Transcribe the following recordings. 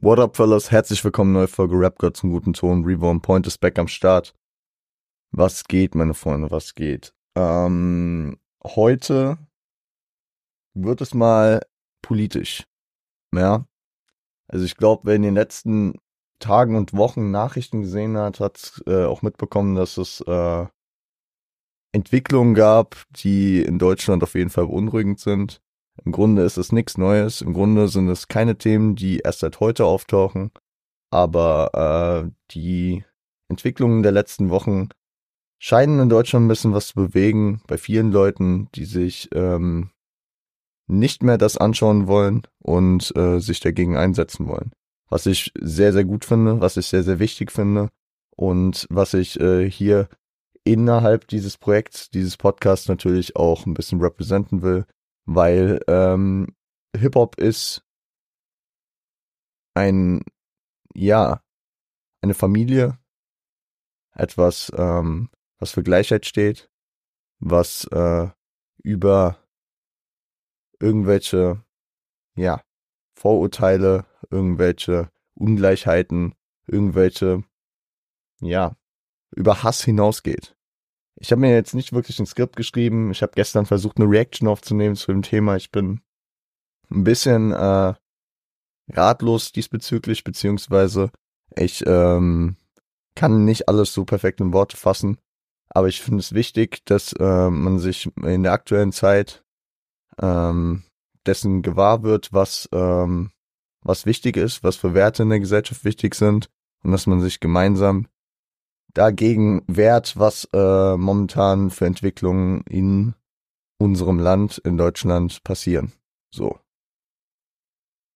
What up, fellas? Herzlich willkommen, neue Folge Rap God zum guten Ton. Reborn Point ist back am Start. Was geht, meine Freunde, was geht? Ähm, heute wird es mal politisch. Ja. Also ich glaube, wer in den letzten Tagen und Wochen Nachrichten gesehen hat, hat äh, auch mitbekommen, dass es äh, Entwicklungen gab, die in Deutschland auf jeden Fall beunruhigend sind. Im Grunde ist es nichts Neues. Im Grunde sind es keine Themen, die erst seit heute auftauchen. Aber äh, die Entwicklungen der letzten Wochen scheinen in Deutschland ein bisschen was zu bewegen bei vielen Leuten, die sich ähm, nicht mehr das anschauen wollen und äh, sich dagegen einsetzen wollen. Was ich sehr, sehr gut finde, was ich sehr, sehr wichtig finde und was ich äh, hier innerhalb dieses Projekts, dieses Podcasts natürlich auch ein bisschen representen will, weil ähm, Hip-Hop ist ein, ja, eine Familie, etwas, ähm, was für Gleichheit steht, was äh, über irgendwelche, ja, Vorurteile, irgendwelche Ungleichheiten, irgendwelche, ja, über Hass hinausgeht. Ich habe mir jetzt nicht wirklich ein Skript geschrieben. Ich habe gestern versucht, eine Reaction aufzunehmen zu dem Thema. Ich bin ein bisschen äh, ratlos diesbezüglich, beziehungsweise ich ähm, kann nicht alles so perfekt in Worte fassen. Aber ich finde es wichtig, dass äh, man sich in der aktuellen Zeit ähm, dessen gewahr wird, was, ähm, was wichtig ist, was für Werte in der Gesellschaft wichtig sind und dass man sich gemeinsam dagegen wehrt, was äh, momentan für Entwicklungen in unserem Land, in Deutschland passieren. So.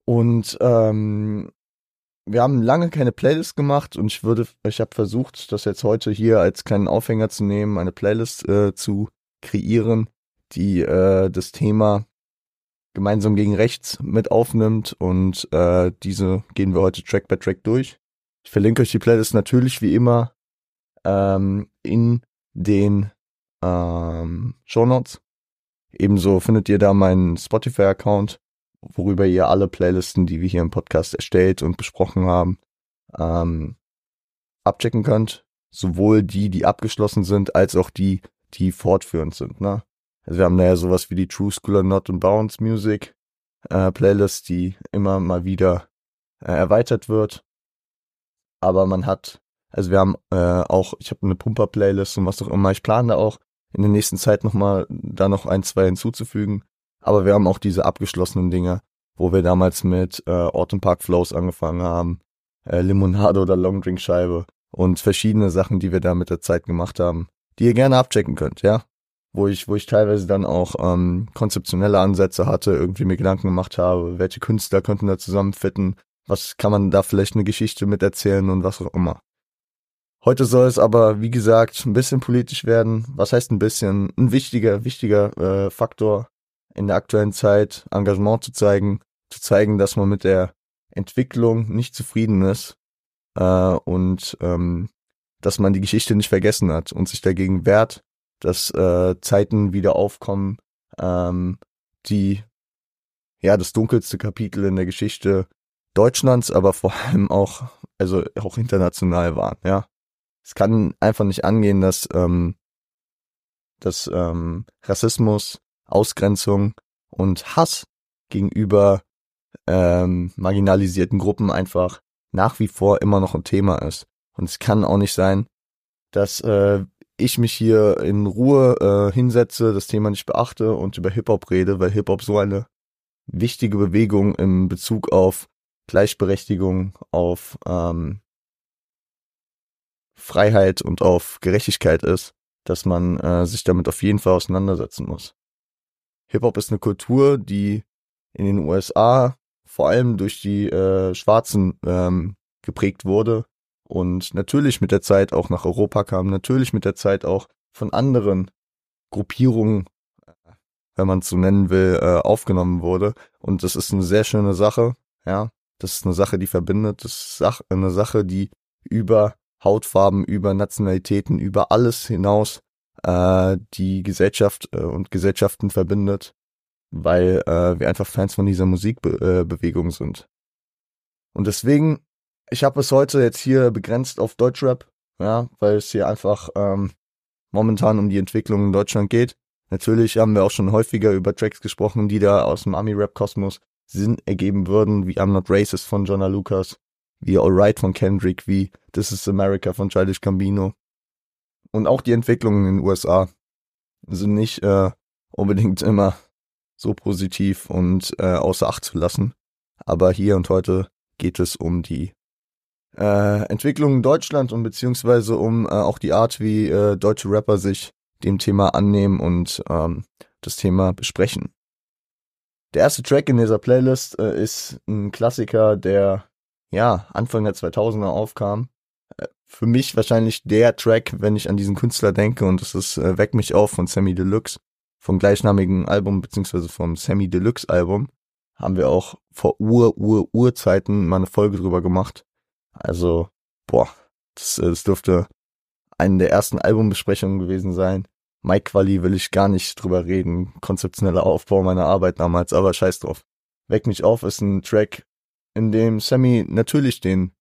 Und ähm, wir haben lange keine Playlist gemacht und ich würde, ich habe versucht, das jetzt heute hier als kleinen Aufhänger zu nehmen, eine Playlist äh, zu kreieren, die äh, das Thema gemeinsam gegen rechts mit aufnimmt und äh, diese gehen wir heute Track by Track durch. Ich verlinke euch die Playlist natürlich wie immer ähm, in den ähm, Show Notes. Ebenso findet ihr da meinen Spotify-Account, worüber ihr alle Playlisten, die wir hier im Podcast erstellt und besprochen haben, ähm, abchecken könnt. Sowohl die, die abgeschlossen sind, als auch die, die fortführend sind. Ne? Also wir haben da ja sowas wie die True School Not and Bounce Music äh, Playlist, die immer mal wieder äh, erweitert wird. Aber man hat also wir haben äh, auch, ich habe eine Pumper-Playlist und was auch immer. Ich plane da auch in der nächsten Zeit nochmal da noch ein, zwei hinzuzufügen. Aber wir haben auch diese abgeschlossenen Dinge, wo wir damals mit äh, Autumn Park Flows angefangen haben, äh, Limonade oder Long Drink Scheibe und verschiedene Sachen, die wir da mit der Zeit gemacht haben, die ihr gerne abchecken könnt, ja. Wo ich, wo ich teilweise dann auch ähm, konzeptionelle Ansätze hatte, irgendwie mir Gedanken gemacht habe, welche Künstler könnten da zusammenfitten, was kann man da vielleicht eine Geschichte mit erzählen und was auch immer. Heute soll es aber, wie gesagt, ein bisschen politisch werden. Was heißt ein bisschen? Ein wichtiger, wichtiger äh, Faktor in der aktuellen Zeit, Engagement zu zeigen, zu zeigen, dass man mit der Entwicklung nicht zufrieden ist äh, und ähm, dass man die Geschichte nicht vergessen hat und sich dagegen wehrt, dass äh, Zeiten wieder aufkommen, ähm, die ja das dunkelste Kapitel in der Geschichte Deutschlands, aber vor allem auch also auch international waren, ja es kann einfach nicht angehen, dass, ähm, dass ähm, Rassismus, Ausgrenzung und Hass gegenüber ähm, marginalisierten Gruppen einfach nach wie vor immer noch ein Thema ist. Und es kann auch nicht sein, dass äh, ich mich hier in Ruhe äh, hinsetze, das Thema nicht beachte und über Hip-Hop rede, weil Hip-Hop so eine wichtige Bewegung im Bezug auf Gleichberechtigung, auf ähm, Freiheit und auf Gerechtigkeit ist, dass man äh, sich damit auf jeden Fall auseinandersetzen muss. Hip-Hop ist eine Kultur, die in den USA vor allem durch die äh, Schwarzen ähm, geprägt wurde und natürlich mit der Zeit auch nach Europa kam, natürlich mit der Zeit auch von anderen Gruppierungen, wenn man es so nennen will, äh, aufgenommen wurde. Und das ist eine sehr schöne Sache, ja. Das ist eine Sache, die verbindet. Das ist eine Sache, die über Hautfarben, über Nationalitäten, über alles hinaus äh, die Gesellschaft äh, und Gesellschaften verbindet, weil äh, wir einfach Fans von dieser Musikbewegung äh, sind. Und deswegen, ich habe es heute jetzt hier begrenzt auf Deutschrap, ja, weil es hier einfach ähm, momentan um die Entwicklung in Deutschland geht. Natürlich haben wir auch schon häufiger über Tracks gesprochen, die da aus dem Ami-Rap-Kosmos Sinn ergeben würden, wie I'm Not Racist von Jonah Lucas, wie Alright von Kendrick, wie This is America von Childish Gambino. Und auch die Entwicklungen in den USA sind nicht äh, unbedingt immer so positiv und äh, außer Acht zu lassen. Aber hier und heute geht es um die äh, Entwicklung in Deutschland und beziehungsweise um äh, auch die Art, wie äh, deutsche Rapper sich dem Thema annehmen und ähm, das Thema besprechen. Der erste Track in dieser Playlist äh, ist ein Klassiker, der ja Anfang der 2000er aufkam. Äh, für mich wahrscheinlich der Track, wenn ich an diesen Künstler denke, und das ist äh, Weck mich auf von Sammy Deluxe, vom gleichnamigen Album, beziehungsweise vom Sammy Deluxe Album, haben wir auch vor Ur, Ur, Urzeiten mal eine Folge drüber gemacht. Also, boah, das, äh, das dürfte eine der ersten Albumbesprechungen gewesen sein. Mike Quali will ich gar nicht drüber reden. Konzeptioneller Aufbau meiner Arbeit damals, aber scheiß drauf. Weck mich auf ist ein Track, in dem Sammy natürlich den,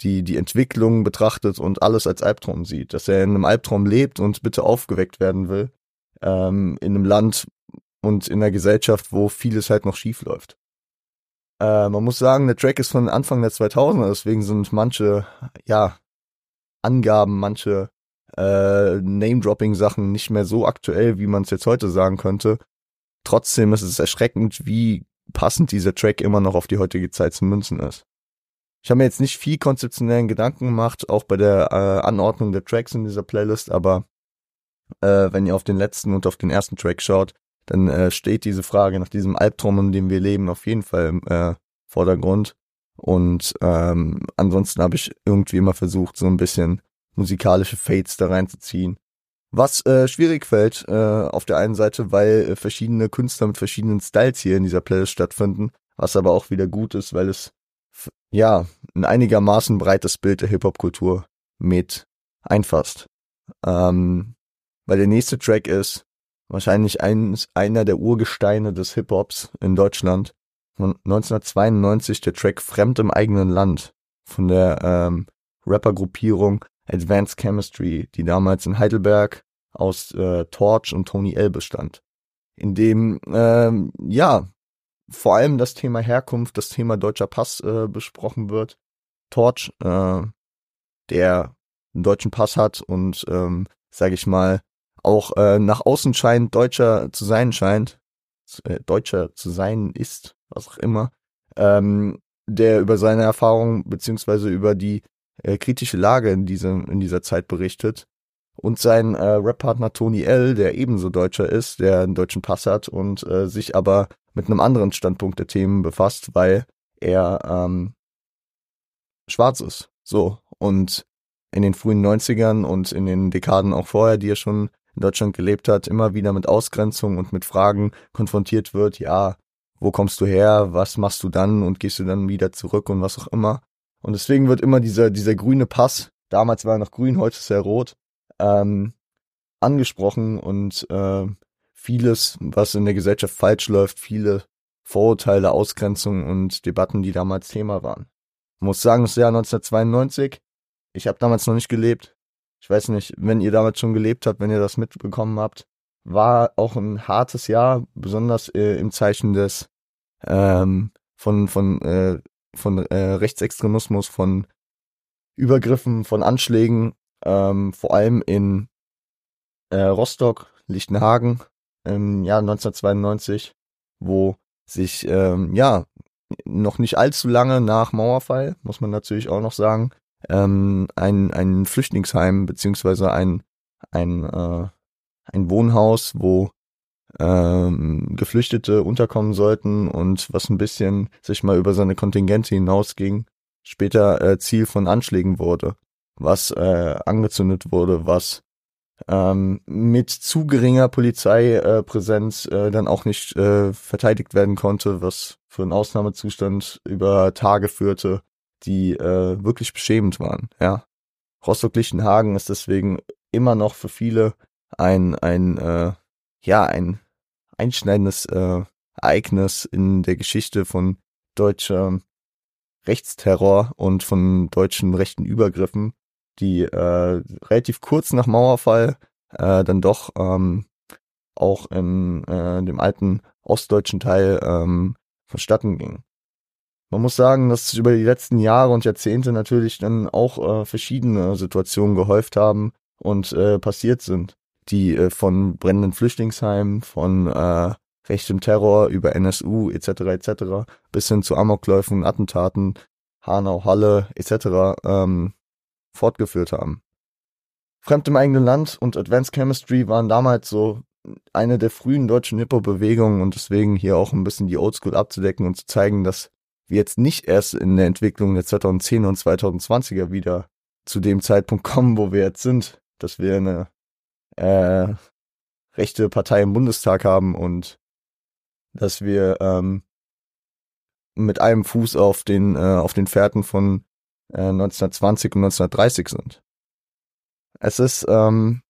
die, die Entwicklung betrachtet und alles als Albtraum sieht. Dass er in einem Albtraum lebt und bitte aufgeweckt werden will. Ähm, in einem Land und in einer Gesellschaft, wo vieles halt noch schief läuft. Äh, man muss sagen, der Track ist von Anfang der 2000er, deswegen sind manche, ja, Angaben, manche äh, Name-Dropping-Sachen nicht mehr so aktuell, wie man es jetzt heute sagen könnte. Trotzdem ist es erschreckend, wie passend dieser Track immer noch auf die heutige Zeit zu münzen ist. Ich habe mir jetzt nicht viel konzeptionellen Gedanken gemacht, auch bei der äh, Anordnung der Tracks in dieser Playlist, aber äh, wenn ihr auf den letzten und auf den ersten Track schaut, dann äh, steht diese Frage nach diesem Albtraum, in dem wir leben, auf jeden Fall im äh, Vordergrund. Und ähm, ansonsten habe ich irgendwie immer versucht, so ein bisschen musikalische Fates da reinzuziehen. Was äh, schwierig fällt äh, auf der einen Seite, weil äh, verschiedene Künstler mit verschiedenen Styles hier in dieser Playlist stattfinden, was aber auch wieder gut ist, weil es ja ein einigermaßen breites Bild der Hip-Hop-Kultur mit einfasst. Ähm, weil der nächste Track ist wahrscheinlich ein, einer der Urgesteine des Hip-Hops in Deutschland. Von 1992 der Track Fremd im eigenen Land von der ähm, Rapper-Gruppierung Advanced Chemistry, die damals in Heidelberg aus äh, Torch und Tony L bestand. In dem, ähm, ja, vor allem das Thema Herkunft, das Thema deutscher Pass äh, besprochen wird. Torch, äh, der einen deutschen Pass hat und, ähm, sage ich mal, auch äh, nach außen scheint Deutscher zu sein scheint, äh, Deutscher zu sein ist, was auch immer, ähm, der über seine Erfahrungen beziehungsweise über die äh, kritische Lage in, diesem, in dieser Zeit berichtet. Und sein äh, Rap-Partner Tony L., der ebenso Deutscher ist, der einen deutschen Pass hat und äh, sich aber mit einem anderen Standpunkt der Themen befasst, weil er ähm, schwarz ist. So. Und in den frühen 90ern und in den Dekaden auch vorher, die er schon in Deutschland gelebt hat, immer wieder mit Ausgrenzung und mit Fragen konfrontiert wird, ja, wo kommst du her, was machst du dann und gehst du dann wieder zurück und was auch immer. Und deswegen wird immer dieser, dieser grüne Pass, damals war er noch grün, heute ist er rot, ähm, angesprochen und äh, vieles, was in der Gesellschaft falsch läuft, viele Vorurteile, Ausgrenzungen und Debatten, die damals Thema waren. Ich muss sagen, das Jahr 1992, ich habe damals noch nicht gelebt. Ich weiß nicht, wenn ihr damals schon gelebt habt, wenn ihr das mitbekommen habt, war auch ein hartes Jahr, besonders äh, im Zeichen des ähm, von von äh, von äh, Rechtsextremismus, von Übergriffen, von Anschlägen, ähm, vor allem in äh, Rostock, Lichtenhagen im Jahr 1992, wo sich ähm, ja noch nicht allzu lange nach Mauerfall, muss man natürlich auch noch sagen, ähm, ein, ein Flüchtlingsheim beziehungsweise ein, ein, äh, ein Wohnhaus, wo ähm, Geflüchtete unterkommen sollten und was ein bisschen sich mal über seine Kontingente hinausging, später äh, Ziel von Anschlägen wurde, was äh, angezündet wurde, was ähm, mit zu geringer Polizeipräsenz äh, dann auch nicht äh, verteidigt werden konnte, was für einen Ausnahmezustand über Tage führte, die äh, wirklich beschämend waren. Ja, Rostock-Lichtenhagen ist deswegen immer noch für viele ein ein äh, ja, ein einschneidendes äh, Ereignis in der Geschichte von deutscher Rechtsterror und von deutschen rechten Übergriffen, die äh, relativ kurz nach Mauerfall äh, dann doch ähm, auch in äh, dem alten ostdeutschen Teil ähm, vonstatten ging. Man muss sagen, dass über die letzten Jahre und Jahrzehnte natürlich dann auch äh, verschiedene Situationen gehäuft haben und äh, passiert sind, die äh, von brennenden Flüchtlingsheimen, von äh, rechtem Terror über NSU etc. etc. bis hin zu Amokläufen, Attentaten, Hanau, Halle etc. Ähm, fortgeführt haben. Fremd im eigenen Land und Advanced Chemistry waren damals so eine der frühen deutschen Hip-Hop-Bewegungen und deswegen hier auch ein bisschen die Oldschool abzudecken und zu zeigen, dass wir jetzt nicht erst in der Entwicklung der 2010 und 2020er wieder zu dem Zeitpunkt kommen, wo wir jetzt sind, dass wir eine äh, rechte Partei im Bundestag haben und dass wir ähm, mit einem Fuß auf den äh, auf den Fährten von äh, 1920 und 1930 sind. Es ist ähm,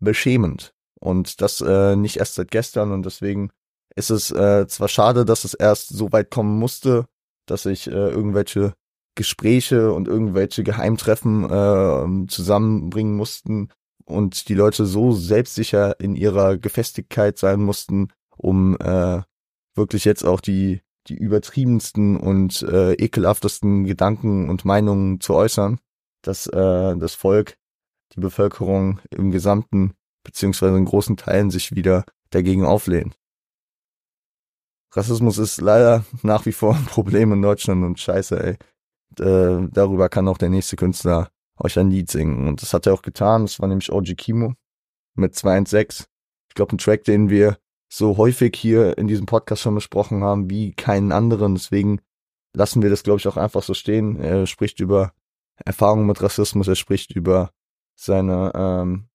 beschämend und das äh, nicht erst seit gestern und deswegen ist es äh, zwar schade, dass es erst so weit kommen musste, dass sich äh, irgendwelche Gespräche und irgendwelche Geheimtreffen äh, zusammenbringen mussten und die Leute so selbstsicher in ihrer Gefestigkeit sein mussten, um äh, wirklich jetzt auch die die übertriebensten und äh, ekelhaftesten Gedanken und Meinungen zu äußern, dass äh, das Volk, die Bevölkerung im Gesamten beziehungsweise in großen Teilen sich wieder dagegen auflehnt. Rassismus ist leider nach wie vor ein Problem in Deutschland und scheiße, ey. Äh, darüber kann auch der nächste Künstler euch ein Lied singen. Und das hat er auch getan. Das war nämlich OG Kimo mit 216. Ich glaube, ein Track, den wir so häufig hier in diesem Podcast schon besprochen haben wie keinen anderen. Deswegen lassen wir das, glaube ich, auch einfach so stehen. Er spricht über Erfahrungen mit Rassismus, er spricht über seine, ähm,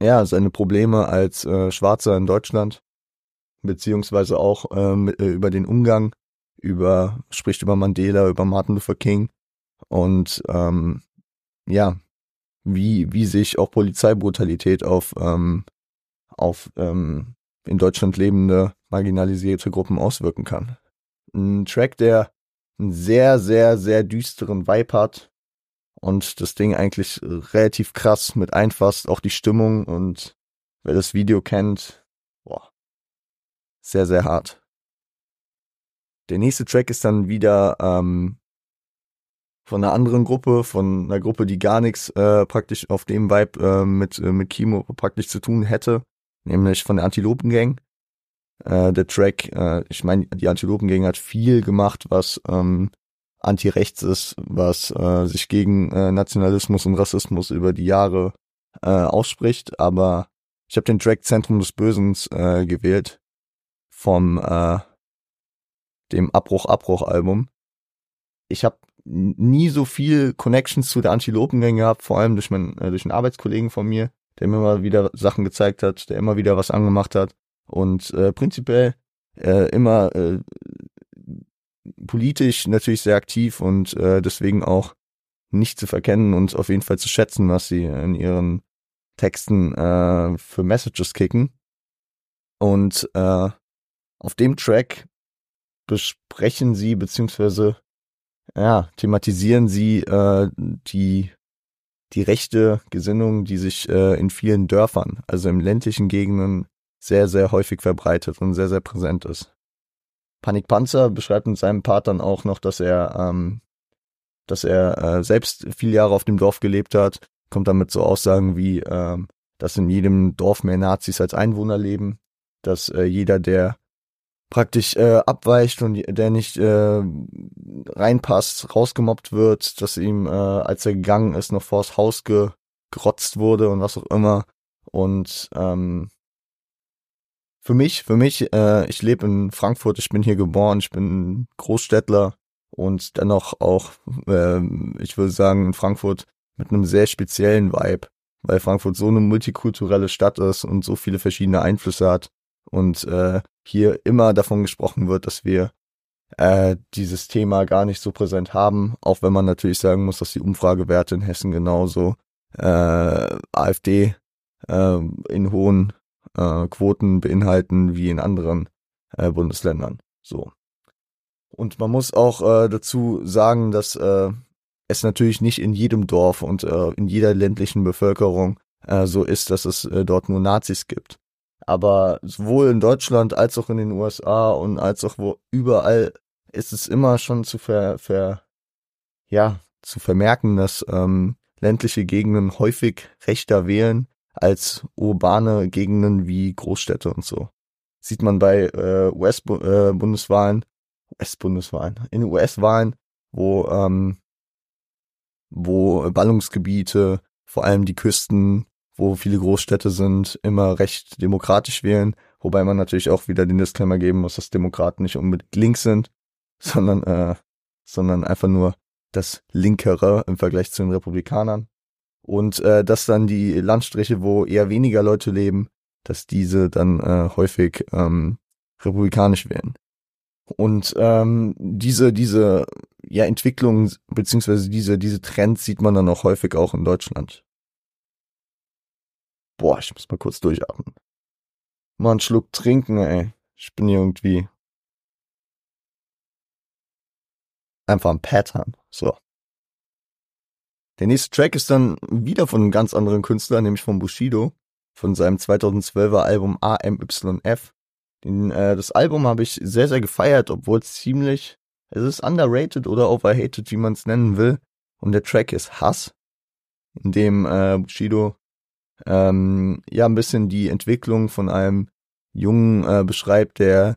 ja, seine Probleme als äh, Schwarzer in Deutschland, beziehungsweise auch ähm, äh, über den Umgang, über, spricht über Mandela, über Martin Luther King und ähm, ja, wie, wie sich auch Polizeibrutalität auf, ähm, auf ähm, in Deutschland lebende marginalisierte Gruppen auswirken kann. Ein Track, der einen sehr, sehr, sehr düsteren Vibe hat und das Ding eigentlich relativ krass mit einfasst, auch die Stimmung und wer das Video kennt, boah, sehr, sehr hart. Der nächste Track ist dann wieder ähm, von einer anderen Gruppe, von einer Gruppe, die gar nichts äh, praktisch auf dem Vibe äh, mit, äh, mit Kimo praktisch zu tun hätte nämlich von der Antilopengang. Äh, der Track, äh, ich meine, die Antilopengang hat viel gemacht, was ähm, anti-rechts ist, was äh, sich gegen äh, Nationalismus und Rassismus über die Jahre äh, ausspricht, aber ich habe den Track Zentrum des Bösens äh, gewählt vom äh, dem Abbruch Abbruch Album. Ich habe nie so viel Connections zu der Antilopengang gehabt, vor allem durch meinen äh, durch einen Arbeitskollegen von mir, der mir immer wieder Sachen gezeigt hat, der immer wieder was angemacht hat und äh, prinzipiell äh, immer äh, politisch natürlich sehr aktiv und äh, deswegen auch nicht zu verkennen und auf jeden Fall zu schätzen, was sie in ihren Texten äh, für Messages kicken. Und äh, auf dem Track besprechen sie beziehungsweise ja thematisieren sie äh, die die rechte Gesinnung, die sich äh, in vielen Dörfern, also im ländlichen Gegenden, sehr, sehr häufig verbreitet und sehr, sehr präsent ist. Panik Panzer beschreibt in seinem Part dann auch noch, dass er, ähm, dass er äh, selbst viele Jahre auf dem Dorf gelebt hat, kommt damit so Aussagen wie, äh, dass in jedem Dorf mehr Nazis als Einwohner leben, dass äh, jeder, der praktisch äh, abweicht und der nicht äh, reinpasst, rausgemobbt wird, dass ihm, äh, als er gegangen ist, noch vors Haus ge gerotzt wurde und was auch immer. Und ähm, für mich, für mich, äh, ich lebe in Frankfurt, ich bin hier geboren, ich bin Großstädtler und dennoch auch, äh, ich würde sagen, in Frankfurt mit einem sehr speziellen Vibe, weil Frankfurt so eine multikulturelle Stadt ist und so viele verschiedene Einflüsse hat und äh, hier immer davon gesprochen wird, dass wir äh, dieses Thema gar nicht so präsent haben, auch wenn man natürlich sagen muss, dass die Umfragewerte in Hessen genauso äh, AfD äh, in hohen äh, Quoten beinhalten wie in anderen äh, Bundesländern. So. Und man muss auch äh, dazu sagen, dass äh, es natürlich nicht in jedem Dorf und äh, in jeder ländlichen Bevölkerung äh, so ist, dass es äh, dort nur Nazis gibt. Aber sowohl in Deutschland als auch in den USA und als auch wo überall ist es immer schon zu ver, ver ja, zu vermerken, dass ähm, ländliche Gegenden häufig rechter wählen als urbane Gegenden wie Großstädte und so. Sieht man bei äh, US-Bundeswahlen, äh, US-Bundeswahlen, in US-Wahlen, wo ähm, wo Ballungsgebiete, vor allem die Küsten, wo viele Großstädte sind, immer recht demokratisch wählen, wobei man natürlich auch wieder den Disclaimer geben muss, dass Demokraten nicht unbedingt links sind, sondern äh, sondern einfach nur das Linkere im Vergleich zu den Republikanern. Und äh, dass dann die Landstriche, wo eher weniger Leute leben, dass diese dann äh, häufig ähm, republikanisch wählen. Und ähm, diese, diese ja, Entwicklung, beziehungsweise diese, diese Trends sieht man dann auch häufig auch in Deutschland. Boah, ich muss mal kurz durchatmen. Mal einen Schluck trinken, ey. Ich bin irgendwie einfach am Pattern. So. Der nächste Track ist dann wieder von einem ganz anderen Künstler, nämlich von Bushido, von seinem 2012er Album AMYF. Den, äh, das Album habe ich sehr, sehr gefeiert, obwohl es ziemlich, es ist underrated oder overhated, wie man es nennen will. Und der Track ist Hass, in dem äh, Bushido ähm, ja ein bisschen die Entwicklung von einem Jungen äh, beschreibt, der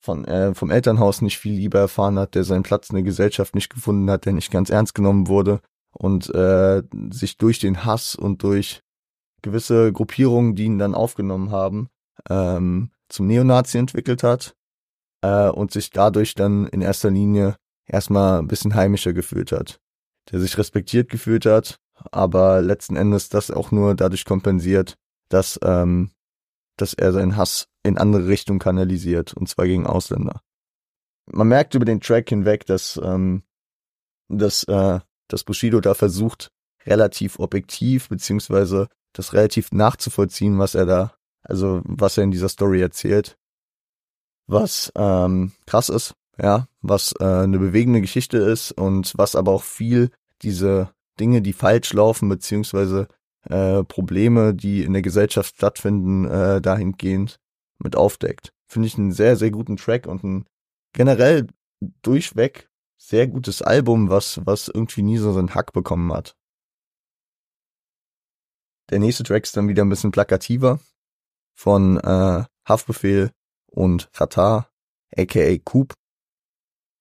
von, äh, vom Elternhaus nicht viel Liebe erfahren hat, der seinen Platz in der Gesellschaft nicht gefunden hat, der nicht ganz ernst genommen wurde und äh, sich durch den Hass und durch gewisse Gruppierungen, die ihn dann aufgenommen haben, ähm, zum Neonazi entwickelt hat äh, und sich dadurch dann in erster Linie erstmal ein bisschen heimischer gefühlt hat. Der sich respektiert gefühlt hat, aber letzten Endes das auch nur dadurch kompensiert, dass, ähm, dass er seinen Hass in andere Richtungen kanalisiert, und zwar gegen Ausländer. Man merkt über den Track hinweg, dass, ähm, dass, äh, dass Bushido da versucht, relativ objektiv, beziehungsweise das relativ nachzuvollziehen, was er da, also was er in dieser Story erzählt. Was ähm, krass ist, ja, was äh, eine bewegende Geschichte ist und was aber auch viel diese Dinge, die falsch laufen, beziehungsweise äh, Probleme, die in der Gesellschaft stattfinden, äh, dahingehend mit aufdeckt. Finde ich einen sehr, sehr guten Track und ein generell durchweg sehr gutes Album, was, was irgendwie nie so seinen Hack bekommen hat. Der nächste Track ist dann wieder ein bisschen plakativer von äh, Haftbefehl und Katar, aka Coop,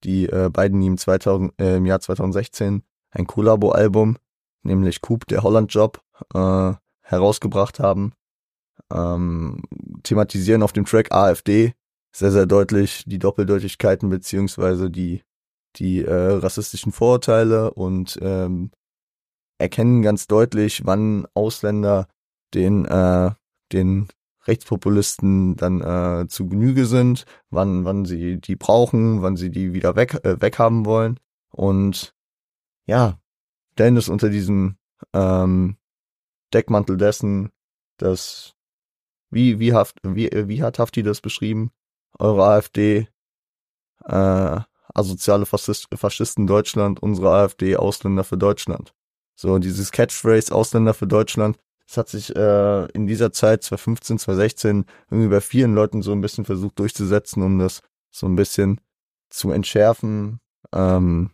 die äh, beiden im, 2000, äh, im Jahr 2016 ein Kollabo-Album, nämlich Coop, der Holland-Job, äh, herausgebracht haben. Ähm, thematisieren auf dem Track AfD sehr, sehr deutlich die Doppeldeutigkeiten beziehungsweise die, die äh, rassistischen Vorurteile und ähm, erkennen ganz deutlich, wann Ausländer den, äh, den Rechtspopulisten dann äh, zu Genüge sind, wann, wann sie die brauchen, wann sie die wieder weg, äh, weghaben wollen. Und ja, stellen es unter diesem ähm, Deckmantel dessen, dass wie, wie, haft, wie, wie hat Hafti das beschrieben? Eure AfD, äh, asoziale Faschist, Faschisten Deutschland, unsere AfD Ausländer für Deutschland. So, dieses Catchphrase Ausländer für Deutschland, das hat sich äh, in dieser Zeit, 2015, 2016, irgendwie bei vielen Leuten so ein bisschen versucht durchzusetzen, um das so ein bisschen zu entschärfen. Ähm,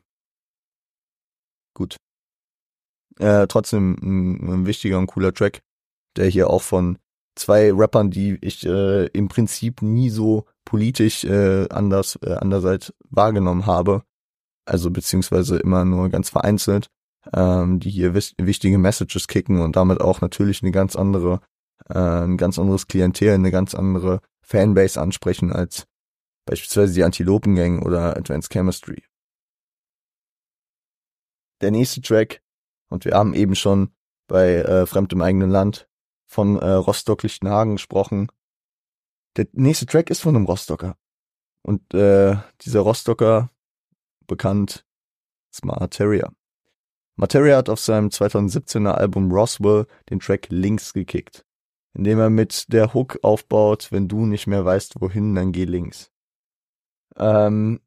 gut. Äh, trotzdem ein, ein wichtiger und cooler Track, der hier auch von zwei Rappern, die ich äh, im Prinzip nie so politisch äh, anders äh, andererseits wahrgenommen habe, also beziehungsweise immer nur ganz vereinzelt, ähm, die hier wichtige Messages kicken und damit auch natürlich eine ganz andere, äh, ein ganz anderes Klientel, eine ganz andere Fanbase ansprechen als beispielsweise die Antilopen Gang oder Advanced Chemistry. Der nächste Track, und wir haben eben schon bei äh, Fremd im eigenen Land von äh, Rostock-Lichtenhagen gesprochen. Der nächste Track ist von einem Rostocker. Und äh, dieser Rostocker, bekannt, ist Materia. Materia hat auf seinem 2017er Album Roswell den Track Links gekickt, indem er mit der Hook aufbaut, wenn du nicht mehr weißt, wohin, dann geh links. Ähm,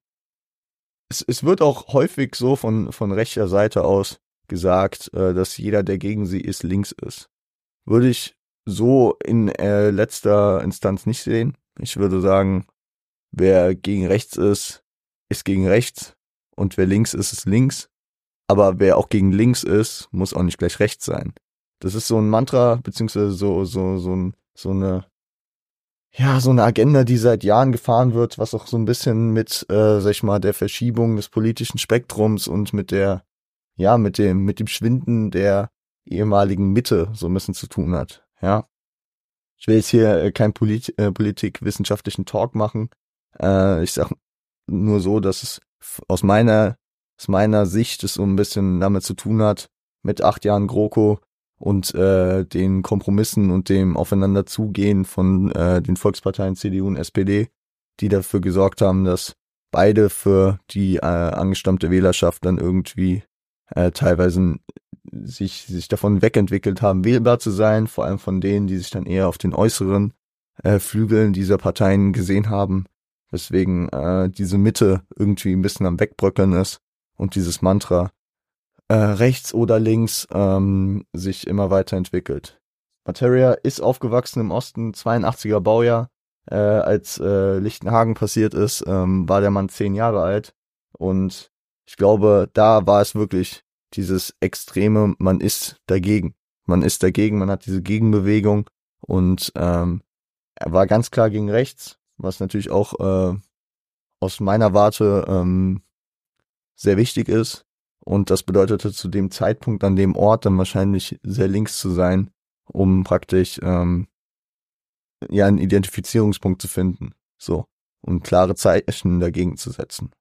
es, es wird auch häufig so von, von rechter Seite aus gesagt, äh, dass jeder, der gegen sie ist, links ist. Würde ich so in äh, letzter Instanz nicht sehen. Ich würde sagen, wer gegen rechts ist, ist gegen rechts und wer links ist, ist links. Aber wer auch gegen links ist, muss auch nicht gleich rechts sein. Das ist so ein Mantra, beziehungsweise so, so, so, ein, so eine, ja, so eine Agenda, die seit Jahren gefahren wird, was auch so ein bisschen mit, äh, sag ich mal, der Verschiebung des politischen Spektrums und mit der, ja, mit dem, mit dem Schwinden der ehemaligen Mitte so ein bisschen zu tun hat, ja. Ich will jetzt hier äh, keinen Polit äh, politikwissenschaftlichen Talk machen. Äh, ich sag nur so, dass es aus meiner, aus meiner Sicht es so ein bisschen damit zu tun hat, mit acht Jahren GroKo und äh, den Kompromissen und dem Aufeinanderzugehen von äh, den Volksparteien CDU und SPD, die dafür gesorgt haben, dass beide für die äh, angestammte Wählerschaft dann irgendwie äh, teilweise sich, sich davon wegentwickelt haben, wählbar zu sein, vor allem von denen, die sich dann eher auf den äußeren äh, Flügeln dieser Parteien gesehen haben, weswegen äh, diese Mitte irgendwie ein bisschen am Wegbröckeln ist und dieses Mantra äh, rechts oder links ähm, sich immer weiterentwickelt. Materia ist aufgewachsen im Osten, 82er Baujahr. Äh, als äh, Lichtenhagen passiert ist, ähm, war der Mann zehn Jahre alt. Und ich glaube, da war es wirklich dieses extreme, man ist dagegen. Man ist dagegen, man hat diese Gegenbewegung und ähm, er war ganz klar gegen rechts, was natürlich auch äh, aus meiner Warte ähm, sehr wichtig ist. Und das bedeutete zu dem Zeitpunkt an dem Ort dann wahrscheinlich sehr links zu sein, um praktisch ähm, ja einen Identifizierungspunkt zu finden. So. Und klare Zeichen dagegen zu setzen.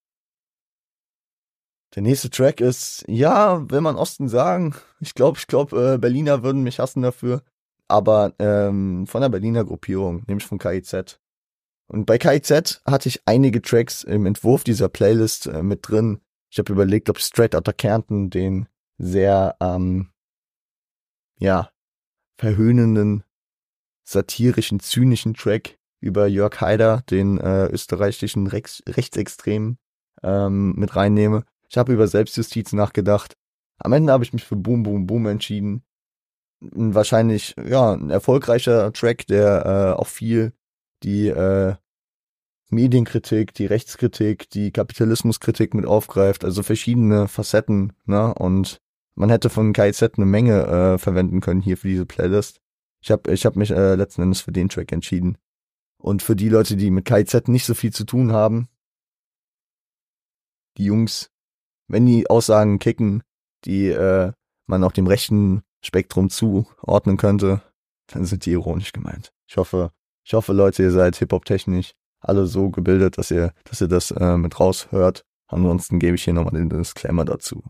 Der nächste Track ist, ja, will man Osten sagen. Ich glaube, ich glaube, äh, Berliner würden mich hassen dafür. Aber ähm, von der Berliner Gruppierung, nämlich von KIZ. Und bei KIZ hatte ich einige Tracks im Entwurf dieser Playlist äh, mit drin. Ich habe überlegt, ob Straight Outta Kärnten den sehr, ähm, ja, verhöhnenden, satirischen, zynischen Track über Jörg Haider, den äh, österreichischen Rechts Rechtsextremen, ähm, mit reinnehme. Ich habe über Selbstjustiz nachgedacht. Am Ende habe ich mich für Boom Boom Boom entschieden. Wahrscheinlich, ja, ein erfolgreicher Track, der äh, auch viel die äh, Medienkritik, die Rechtskritik, die Kapitalismuskritik mit aufgreift, also verschiedene Facetten, ne? Und man hätte von KIZ eine Menge äh, verwenden können hier für diese Playlist. Ich habe ich hab mich äh, letzten Endes für den Track entschieden. Und für die Leute, die mit KIZ nicht so viel zu tun haben, die Jungs wenn die Aussagen kicken, die äh, man auch dem rechten Spektrum zuordnen könnte, dann sind die ironisch gemeint. Ich hoffe, ich hoffe, Leute, ihr seid Hip-Hop-technisch alle so gebildet, dass ihr, dass ihr das äh, mit raushört. Ansonsten gebe ich hier nochmal den Disclaimer dazu.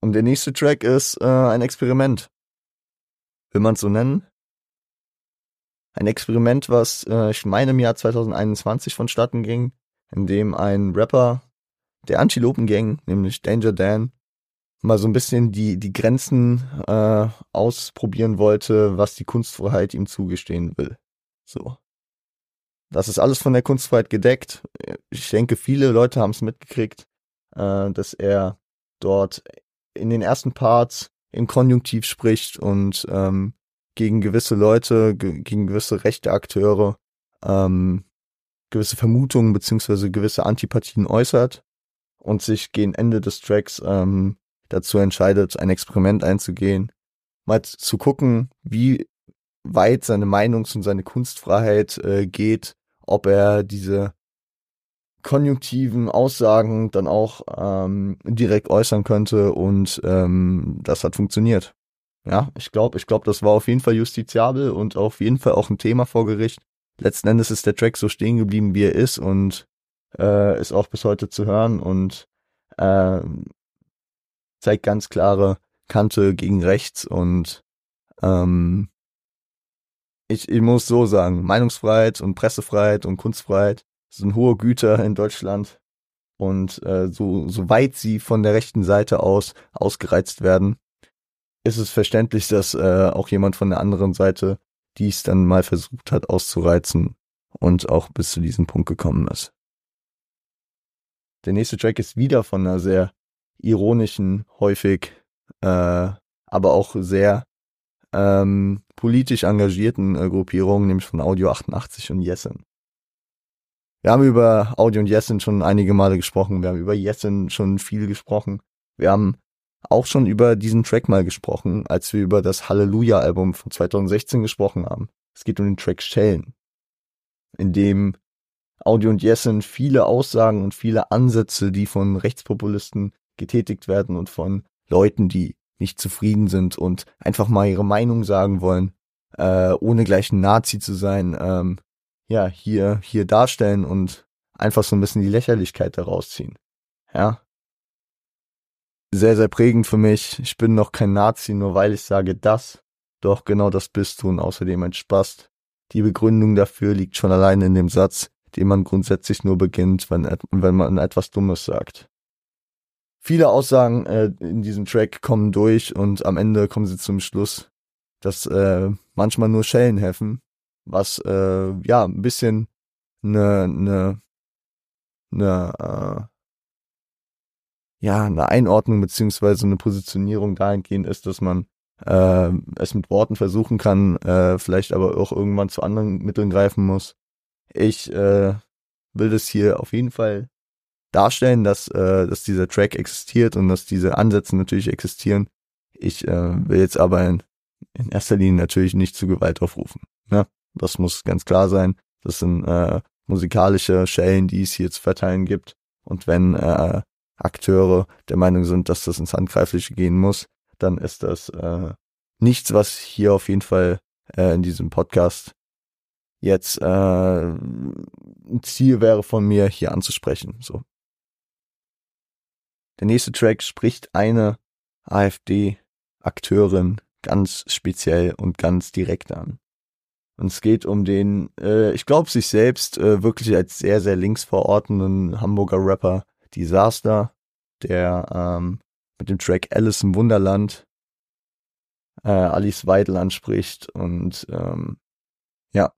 Und der nächste Track ist äh, ein Experiment. Will man es so nennen? Ein Experiment, was äh, ich meine im Jahr 2021 vonstatten ging, in dem ein Rapper der Antilopen-Gang, nämlich Danger Dan, mal so ein bisschen die, die Grenzen äh, ausprobieren wollte, was die Kunstfreiheit ihm zugestehen will. So. Das ist alles von der Kunstfreiheit gedeckt. Ich denke, viele Leute haben es mitgekriegt, äh, dass er dort in den ersten Parts im Konjunktiv spricht und ähm, gegen gewisse Leute, ge gegen gewisse rechte Akteure ähm, gewisse Vermutungen beziehungsweise gewisse Antipathien äußert und sich gegen Ende des Tracks ähm, dazu entscheidet, ein Experiment einzugehen, mal zu gucken, wie weit seine Meinungs- und seine Kunstfreiheit äh, geht, ob er diese konjunktiven Aussagen dann auch ähm, direkt äußern könnte und ähm, das hat funktioniert. Ja, ich glaube, ich glaube, das war auf jeden Fall justiziabel und auf jeden Fall auch ein Thema vor Gericht. Letzten Endes ist der Track so stehen geblieben, wie er ist und äh, ist auch bis heute zu hören und äh, zeigt ganz klare Kante gegen rechts und ähm, ich, ich muss so sagen, Meinungsfreiheit und Pressefreiheit und Kunstfreiheit sind hohe Güter in Deutschland und äh, so, so weit sie von der rechten Seite aus ausgereizt werden, ist es verständlich, dass äh, auch jemand von der anderen Seite dies dann mal versucht hat auszureizen und auch bis zu diesem Punkt gekommen ist. Der nächste Track ist wieder von einer sehr ironischen, häufig, äh, aber auch sehr ähm, politisch engagierten äh, Gruppierungen, nämlich von Audio 88 und Yesin. Wir haben über Audio und Yesin schon einige Male gesprochen, wir haben über Yesin schon viel gesprochen. Wir haben auch schon über diesen Track mal gesprochen, als wir über das Halleluja-Album von 2016 gesprochen haben. Es geht um den Track Schellen, in dem Audio und Yesin viele Aussagen und viele Ansätze, die von Rechtspopulisten getätigt werden und von Leuten, die nicht zufrieden sind und einfach mal ihre Meinung sagen wollen, äh, ohne gleich ein Nazi zu sein, ähm, ja, hier, hier darstellen und einfach so ein bisschen die Lächerlichkeit daraus ziehen. Ja. Sehr, sehr prägend für mich. Ich bin noch kein Nazi, nur weil ich sage das. Doch genau das bist du und außerdem ein Spast. Die Begründung dafür liegt schon allein in dem Satz, den man grundsätzlich nur beginnt, wenn, wenn man etwas Dummes sagt. Viele Aussagen äh, in diesem Track kommen durch und am Ende kommen sie zum Schluss, dass äh, manchmal nur Schellen helfen was äh, ja ein bisschen eine ne, ne, äh, ja eine Einordnung beziehungsweise eine Positionierung dahingehend ist, dass man äh, es mit Worten versuchen kann, äh, vielleicht aber auch irgendwann zu anderen Mitteln greifen muss. Ich äh, will das hier auf jeden Fall darstellen, dass, äh, dass dieser Track existiert und dass diese Ansätze natürlich existieren. Ich äh, will jetzt aber in, in erster Linie natürlich nicht zu Gewalt aufrufen. Ne? Das muss ganz klar sein. Das sind äh, musikalische Schellen, die es hier zu verteilen gibt. Und wenn äh, Akteure der Meinung sind, dass das ins Handgreifliche gehen muss, dann ist das äh, nichts, was hier auf jeden Fall äh, in diesem Podcast jetzt äh, ein Ziel wäre von mir, hier anzusprechen. So. Der nächste Track spricht eine AfD-Akteurin ganz speziell und ganz direkt an. Und es geht um den, äh, ich glaube, sich selbst äh, wirklich als sehr, sehr links verortenden Hamburger Rapper Disaster, der ähm, mit dem Track Alice im Wunderland äh, Alice Weidel anspricht und ähm, ja,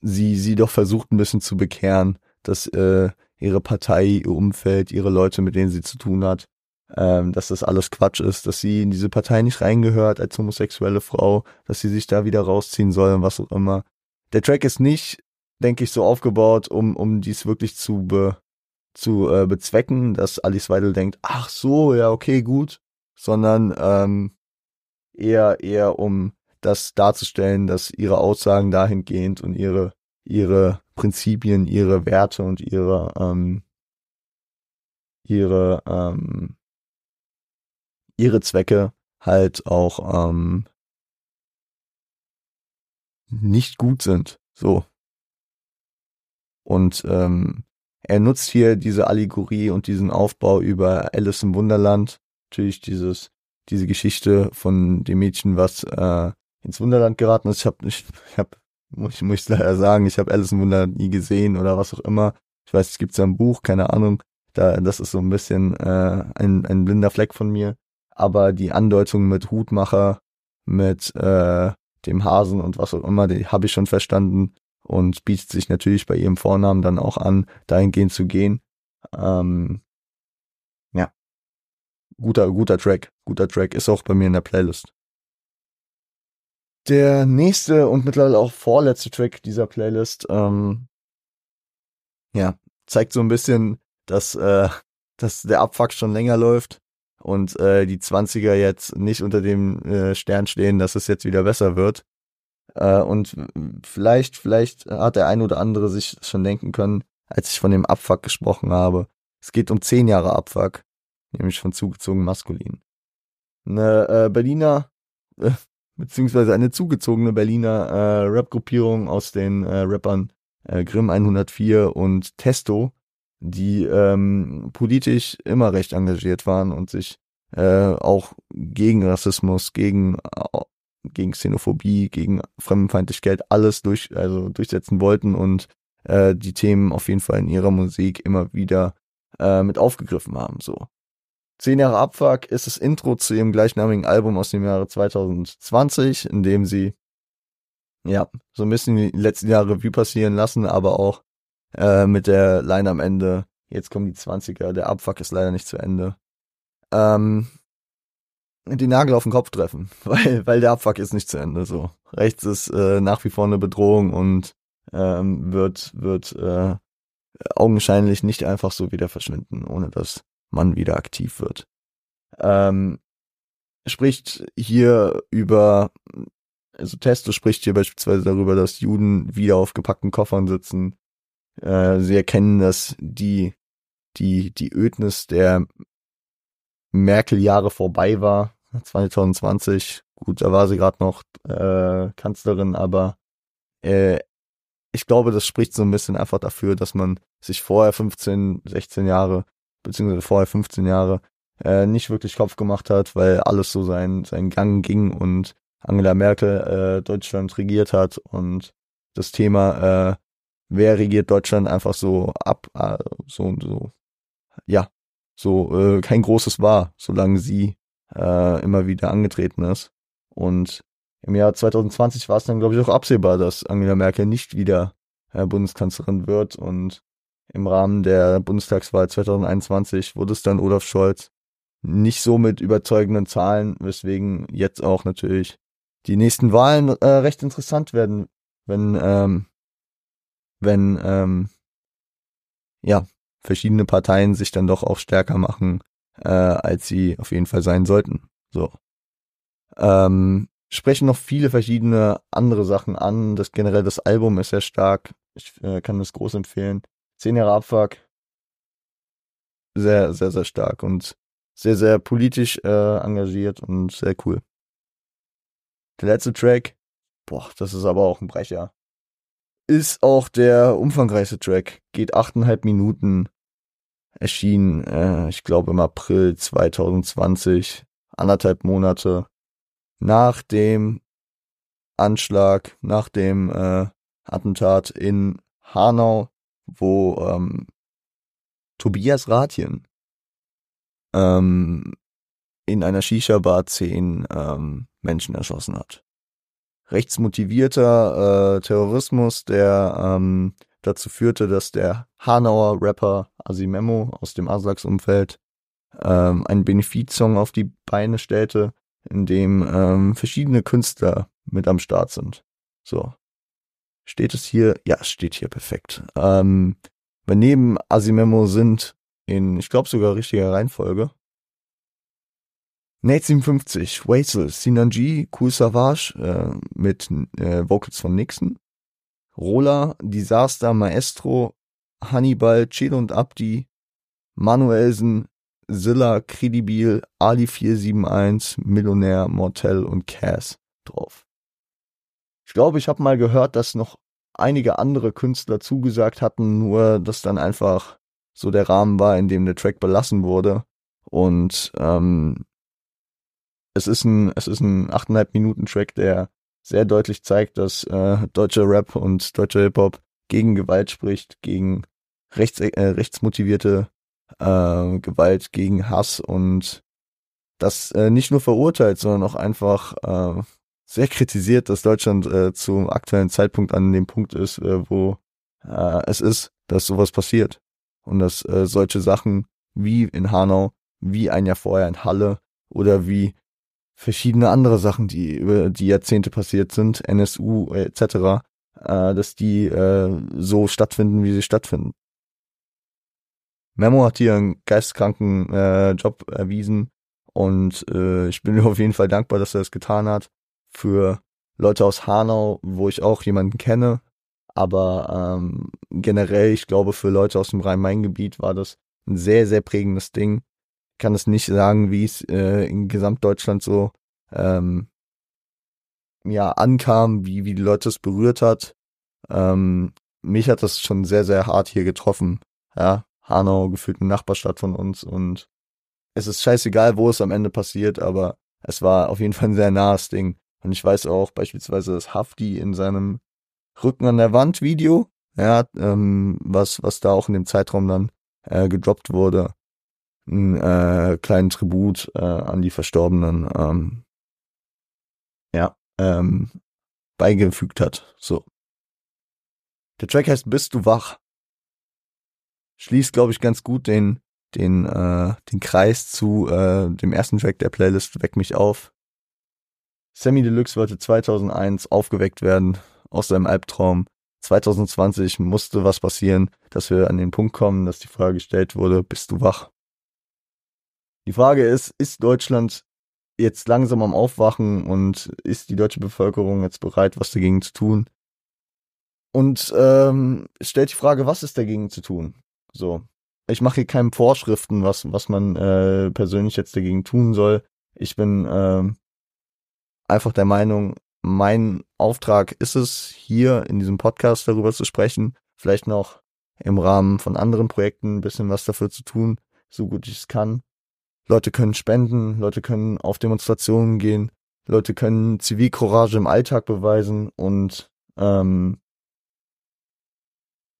sie sie doch versucht ein bisschen zu bekehren, dass äh, ihre Partei, ihr Umfeld, ihre Leute, mit denen sie zu tun hat, ähm, dass das alles Quatsch ist, dass sie in diese Partei nicht reingehört als homosexuelle Frau, dass sie sich da wieder rausziehen soll und was auch immer. Der Track ist nicht, denke ich, so aufgebaut, um, um dies wirklich zu, be, zu äh, bezwecken, dass Alice Weidel denkt, ach so, ja, okay, gut, sondern ähm, eher, eher um das darzustellen, dass ihre Aussagen dahingehend und ihre, ihre Prinzipien, ihre Werte und ihre, ähm, ihre ähm, ihre Zwecke halt auch ähm, nicht gut sind. So. Und ähm, er nutzt hier diese Allegorie und diesen Aufbau über Alice im Wunderland. Natürlich dieses, diese Geschichte von dem Mädchen, was äh, ins Wunderland geraten ist. Ich habe, ich, ich hab, muss ich, muss ich leider sagen, ich habe Alice im Wunderland nie gesehen oder was auch immer. Ich weiß, es gibt ja ein Buch, keine Ahnung. Da, das ist so ein bisschen äh, ein, ein blinder Fleck von mir aber die Andeutung mit Hutmacher, mit äh, dem Hasen und was auch immer, die habe ich schon verstanden und bietet sich natürlich bei ihrem Vornamen dann auch an, dahingehend zu gehen. Ähm, ja, guter, guter Track, guter Track ist auch bei mir in der Playlist. Der nächste und mittlerweile auch vorletzte Track dieser Playlist, ähm, ja, zeigt so ein bisschen, dass, äh, dass der Abfuck schon länger läuft und äh, die 20er jetzt nicht unter dem äh, Stern stehen, dass es jetzt wieder besser wird. Äh, und vielleicht, vielleicht hat der ein oder andere sich schon denken können, als ich von dem Abfuck gesprochen habe. Es geht um zehn Jahre Abfuck, nämlich von zugezogen maskulin. Eine äh, Berliner, äh, beziehungsweise eine zugezogene Berliner äh, Rap-Gruppierung aus den äh, Rappern äh, Grimm 104 und Testo die ähm, politisch immer recht engagiert waren und sich äh, auch gegen Rassismus, gegen äh, gegen Xenophobie, gegen Fremdenfeindlichkeit alles durch also durchsetzen wollten und äh, die Themen auf jeden Fall in ihrer Musik immer wieder äh, mit aufgegriffen haben. So zehn Jahre Abfuck ist das Intro zu ihrem gleichnamigen Album aus dem Jahre 2020, in dem sie ja so ein bisschen die letzten Jahre Revue passieren lassen, aber auch äh, mit der Line am Ende, Jetzt kommen die 20er. Der Abfuck ist leider nicht zu Ende. Ähm, den Nagel auf den Kopf treffen, weil, weil der Abfuck ist nicht zu Ende. So rechts ist äh, nach wie vor eine Bedrohung und ähm, wird wird äh, augenscheinlich nicht einfach so wieder verschwinden, ohne dass man wieder aktiv wird. Ähm, spricht hier über, also Testo spricht hier beispielsweise darüber, dass Juden wieder auf gepackten Koffern sitzen. Äh, sie erkennen, dass die die die Ödnis der Merkel-Jahre vorbei war, 2020. Gut, da war sie gerade noch äh, Kanzlerin, aber äh, ich glaube, das spricht so ein bisschen einfach dafür, dass man sich vorher 15, 16 Jahre, beziehungsweise vorher 15 Jahre, äh, nicht wirklich Kopf gemacht hat, weil alles so seinen, seinen Gang ging und Angela Merkel äh, Deutschland regiert hat und das Thema, äh, wer regiert Deutschland einfach so ab, äh, so und so, ja, so äh, kein großes war, solange sie äh, immer wieder angetreten ist. Und im Jahr 2020 war es dann, glaube ich, auch absehbar, dass Angela Merkel nicht wieder äh, Bundeskanzlerin wird. Und im Rahmen der Bundestagswahl 2021 wurde es dann Olaf Scholz nicht so mit überzeugenden Zahlen, weswegen jetzt auch natürlich die nächsten Wahlen äh, recht interessant werden, wenn ähm, wenn ähm, ja verschiedene Parteien sich dann doch auch stärker machen, äh, als sie auf jeden Fall sein sollten. So. Ähm, sprechen noch viele verschiedene andere Sachen an. Das generell das Album ist sehr stark. Ich äh, kann das groß empfehlen. Zehn Jahre Abfuck. Sehr, sehr, sehr stark und sehr, sehr politisch äh, engagiert und sehr cool. Der letzte Track, boah, das ist aber auch ein Brecher. Ist auch der umfangreichste Track. Geht achteinhalb Minuten erschien, äh, ich glaube im April 2020, anderthalb Monate nach dem Anschlag, nach dem äh, Attentat in Hanau, wo ähm, Tobias Ratjen ähm, in einer Shisha-Bar zehn ähm, Menschen erschossen hat. Rechtsmotivierter äh, Terrorismus, der ähm, dazu führte, dass der Hanauer Rapper Asimemo aus dem Aslaks-Umfeld ähm, einen Benefizsong auf die Beine stellte, in dem ähm, verschiedene Künstler mit am Start sind. So. Steht es hier? Ja, es steht hier perfekt. Ähm, neben Asimemo sind in, ich glaube sogar richtiger Reihenfolge, Nate 57, Wazel, Sinanji, Cool Savage äh, mit äh, Vocals von Nixon, Rola, Disaster, Maestro, Hannibal, Chill und Abdi, Manuelsen, Zilla, Credibil, Ali 471, Millionär, Mortel und Cass drauf. Ich glaube, ich habe mal gehört, dass noch einige andere Künstler zugesagt hatten, nur dass dann einfach so der Rahmen war, in dem der Track belassen wurde. Und ähm, es ist ein, es ist ein 8,5 Minuten Track, der sehr deutlich zeigt, dass äh, deutscher Rap und deutscher Hip-Hop gegen Gewalt spricht, gegen rechts, äh, rechtsmotivierte äh, Gewalt, gegen Hass und das äh, nicht nur verurteilt, sondern auch einfach äh, sehr kritisiert, dass Deutschland äh, zum aktuellen Zeitpunkt an dem Punkt ist, äh, wo äh, es ist, dass sowas passiert. Und dass äh, solche Sachen wie in Hanau, wie ein Jahr vorher in Halle oder wie verschiedene andere Sachen, die über die Jahrzehnte passiert sind, NSU etc., äh, dass die äh, so stattfinden, wie sie stattfinden. Memo hat hier einen geistkranken äh, Job erwiesen und äh, ich bin auf jeden Fall dankbar, dass er das getan hat. Für Leute aus Hanau, wo ich auch jemanden kenne, aber ähm, generell, ich glaube, für Leute aus dem Rhein-Main-Gebiet war das ein sehr, sehr prägendes Ding kann es nicht sagen, wie es äh, in Gesamtdeutschland so ähm, ja ankam, wie wie die Leute es berührt hat. Ähm, mich hat das schon sehr sehr hart hier getroffen. Ja, Hanau gefühlt eine Nachbarstadt von uns und es ist scheißegal, wo es am Ende passiert, aber es war auf jeden Fall ein sehr nahes Ding. Und ich weiß auch beispielsweise, dass Hafti in seinem Rücken an der Wand Video, ja, ähm, was was da auch in dem Zeitraum dann äh, gedroppt wurde, einen äh, kleinen Tribut äh, an die Verstorbenen ähm, ja, ähm, beigefügt hat. So. Der Track heißt Bist du wach? schließt, glaube ich, ganz gut den, den, äh, den Kreis zu äh, dem ersten Track der Playlist Weck mich auf. Sammy Deluxe wollte 2001 aufgeweckt werden aus seinem Albtraum. 2020 musste was passieren, dass wir an den Punkt kommen, dass die Frage gestellt wurde, bist du wach? Die Frage ist, ist Deutschland jetzt langsam am Aufwachen und ist die deutsche Bevölkerung jetzt bereit, was dagegen zu tun? Und ähm, stellt die Frage, was ist dagegen zu tun? So, ich mache hier keine Vorschriften, was was man äh, persönlich jetzt dagegen tun soll. Ich bin ähm, einfach der Meinung, mein Auftrag ist es, hier in diesem Podcast darüber zu sprechen, vielleicht noch im Rahmen von anderen Projekten ein bisschen was dafür zu tun, so gut ich es kann. Leute können spenden, Leute können auf Demonstrationen gehen, Leute können Zivilcourage im Alltag beweisen und ähm,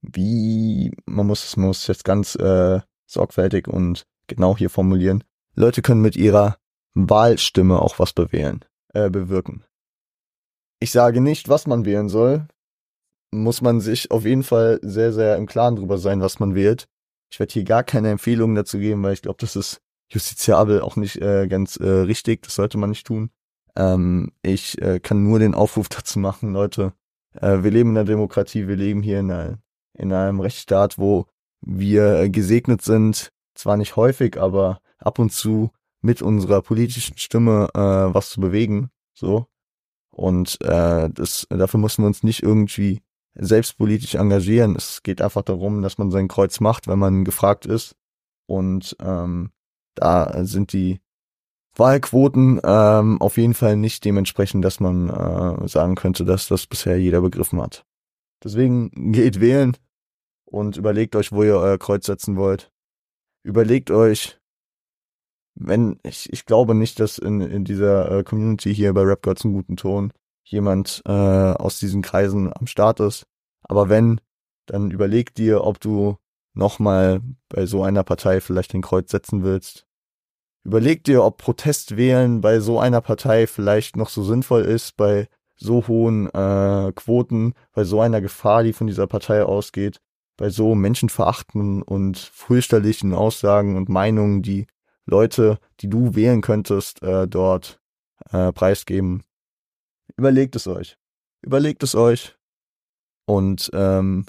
wie man muss es muss jetzt ganz äh, sorgfältig und genau hier formulieren. Leute können mit ihrer Wahlstimme auch was bewählen, äh, bewirken. Ich sage nicht, was man wählen soll. Muss man sich auf jeden Fall sehr, sehr im Klaren drüber sein, was man wählt. Ich werde hier gar keine Empfehlungen dazu geben, weil ich glaube, das ist justiziabel auch nicht äh, ganz äh, richtig. Das sollte man nicht tun. Ähm, ich äh, kann nur den Aufruf dazu machen, Leute. Äh, wir leben in der Demokratie, wir leben hier in, einer, in einem Rechtsstaat, wo wir gesegnet sind, zwar nicht häufig, aber ab und zu mit unserer politischen Stimme äh, was zu bewegen. So. Und äh, das, dafür müssen wir uns nicht irgendwie selbstpolitisch engagieren. Es geht einfach darum, dass man sein Kreuz macht, wenn man gefragt ist. Und ähm, da sind die Wahlquoten ähm, auf jeden Fall nicht dementsprechend, dass man äh, sagen könnte, dass das bisher jeder begriffen hat. Deswegen geht wählen und überlegt euch, wo ihr euer Kreuz setzen wollt. Überlegt euch, wenn, ich, ich glaube nicht, dass in, in dieser äh, Community hier bei Rap Gods einen guten Ton jemand äh, aus diesen Kreisen am Start ist. Aber wenn, dann überleg dir, ob du nochmal bei so einer Partei vielleicht den Kreuz setzen willst. Überleg dir, ob Protestwählen bei so einer Partei vielleicht noch so sinnvoll ist, bei so hohen äh, Quoten, bei so einer Gefahr, die von dieser Partei ausgeht, bei so menschenverachtenden und fürchterlichen Aussagen und Meinungen, die Leute, die du wählen könntest, äh, dort äh, preisgeben. Überlegt es euch. Überlegt es euch. Und ähm,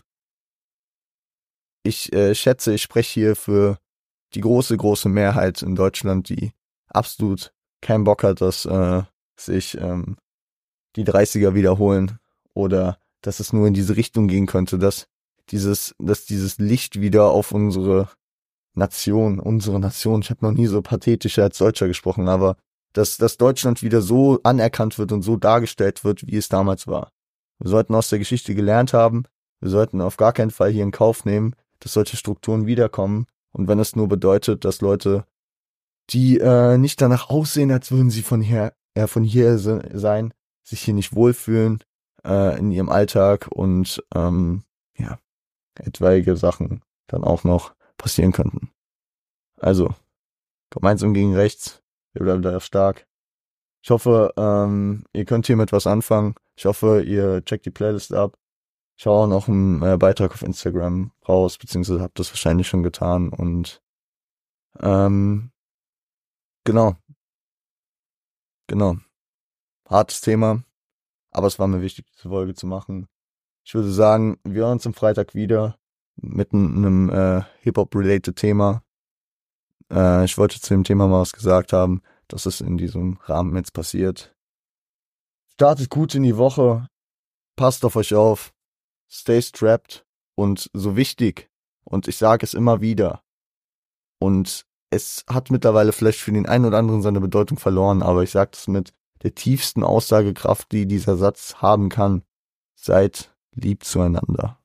ich äh, schätze, ich spreche hier für die große, große Mehrheit in Deutschland, die absolut keinen Bock hat, dass äh, sich ähm, die 30er wiederholen oder dass es nur in diese Richtung gehen könnte, dass dieses, dass dieses Licht wieder auf unsere Nation, unsere Nation, ich habe noch nie so pathetisch als Deutscher gesprochen, aber dass, dass Deutschland wieder so anerkannt wird und so dargestellt wird, wie es damals war. Wir sollten aus der Geschichte gelernt haben, wir sollten auf gar keinen Fall hier in Kauf nehmen, dass solche Strukturen wiederkommen. Und wenn es nur bedeutet, dass Leute, die äh, nicht danach aussehen, als würden sie von hier, äh, von hier sein, sich hier nicht wohlfühlen äh, in ihrem Alltag und ähm, ja, etwaige Sachen dann auch noch passieren könnten. Also, gemeinsam gegen rechts, wir bleiben da stark. Ich hoffe, ähm, ihr könnt hier mit was anfangen. Ich hoffe, ihr checkt die Playlist ab. Ich hau noch einen äh, Beitrag auf Instagram raus, beziehungsweise habt das wahrscheinlich schon getan und ähm, genau. Genau. Hartes Thema, aber es war mir wichtig, diese Folge zu machen. Ich würde sagen, wir hören uns am Freitag wieder mit einem äh, Hip-Hop-related Thema. Äh, ich wollte zu dem Thema mal was gesagt haben, dass es in diesem Rahmen jetzt passiert. Startet gut in die Woche, passt auf euch auf, stay strapped und so wichtig, und ich sage es immer wieder, und es hat mittlerweile vielleicht für den einen oder anderen seine Bedeutung verloren, aber ich sage es mit der tiefsten Aussagekraft, die dieser Satz haben kann. Seid lieb zueinander.